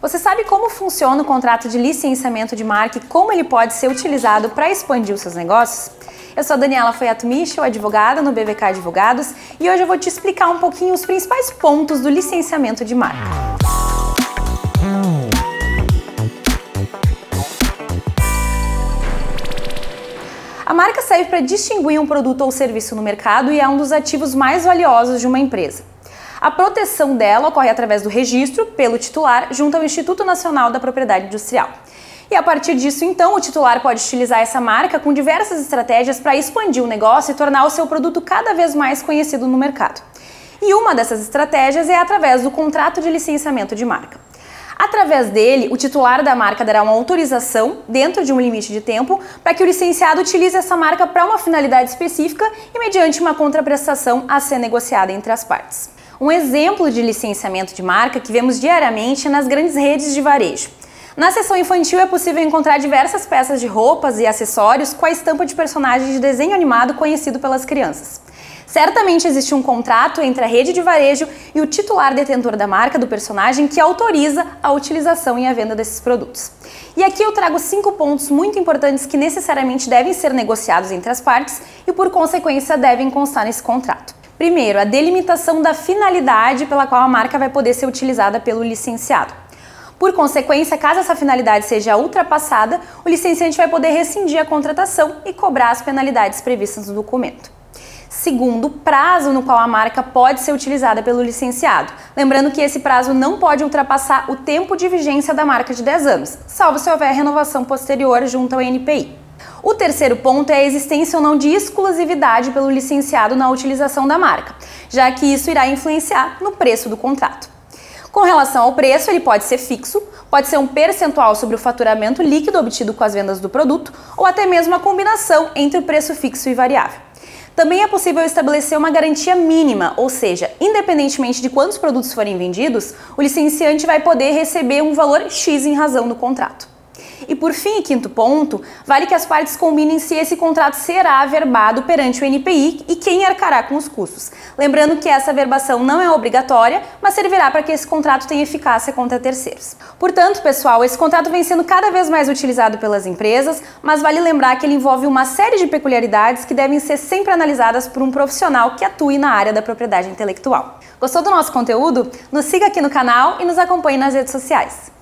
Você sabe como funciona o contrato de licenciamento de marca e como ele pode ser utilizado para expandir os seus negócios? Eu sou a Daniela Foiato Michel, advogada no BVK Advogados, e hoje eu vou te explicar um pouquinho os principais pontos do licenciamento de marca. A marca serve para distinguir um produto ou serviço no mercado e é um dos ativos mais valiosos de uma empresa. A proteção dela ocorre através do registro pelo titular junto ao Instituto Nacional da Propriedade Industrial. E a partir disso, então, o titular pode utilizar essa marca com diversas estratégias para expandir o negócio e tornar o seu produto cada vez mais conhecido no mercado. E uma dessas estratégias é através do contrato de licenciamento de marca. Através dele, o titular da marca dará uma autorização, dentro de um limite de tempo, para que o licenciado utilize essa marca para uma finalidade específica e mediante uma contraprestação a ser negociada entre as partes. Um exemplo de licenciamento de marca que vemos diariamente nas grandes redes de varejo. Na seção infantil é possível encontrar diversas peças de roupas e acessórios com a estampa de personagem de desenho animado conhecido pelas crianças. Certamente existe um contrato entre a rede de varejo e o titular detentor da marca do personagem que autoriza a utilização e a venda desses produtos. E aqui eu trago cinco pontos muito importantes que necessariamente devem ser negociados entre as partes e, por consequência, devem constar nesse contrato. Primeiro, a delimitação da finalidade pela qual a marca vai poder ser utilizada pelo licenciado. Por consequência, caso essa finalidade seja ultrapassada, o licenciante vai poder rescindir a contratação e cobrar as penalidades previstas no documento. Segundo, prazo no qual a marca pode ser utilizada pelo licenciado. Lembrando que esse prazo não pode ultrapassar o tempo de vigência da marca de 10 anos, salvo se houver renovação posterior junto ao NPI. O terceiro ponto é a existência ou não de exclusividade pelo licenciado na utilização da marca, já que isso irá influenciar no preço do contrato. Com relação ao preço, ele pode ser fixo, pode ser um percentual sobre o faturamento líquido obtido com as vendas do produto, ou até mesmo a combinação entre o preço fixo e variável. Também é possível estabelecer uma garantia mínima, ou seja, independentemente de quantos produtos forem vendidos, o licenciante vai poder receber um valor X em razão do contrato. E por fim, quinto ponto, vale que as partes combinem se esse contrato será averbado perante o NPI e quem arcará com os custos. Lembrando que essa averbação não é obrigatória, mas servirá para que esse contrato tenha eficácia contra terceiros. Portanto, pessoal, esse contrato vem sendo cada vez mais utilizado pelas empresas, mas vale lembrar que ele envolve uma série de peculiaridades que devem ser sempre analisadas por um profissional que atue na área da propriedade intelectual. Gostou do nosso conteúdo? Nos siga aqui no canal e nos acompanhe nas redes sociais.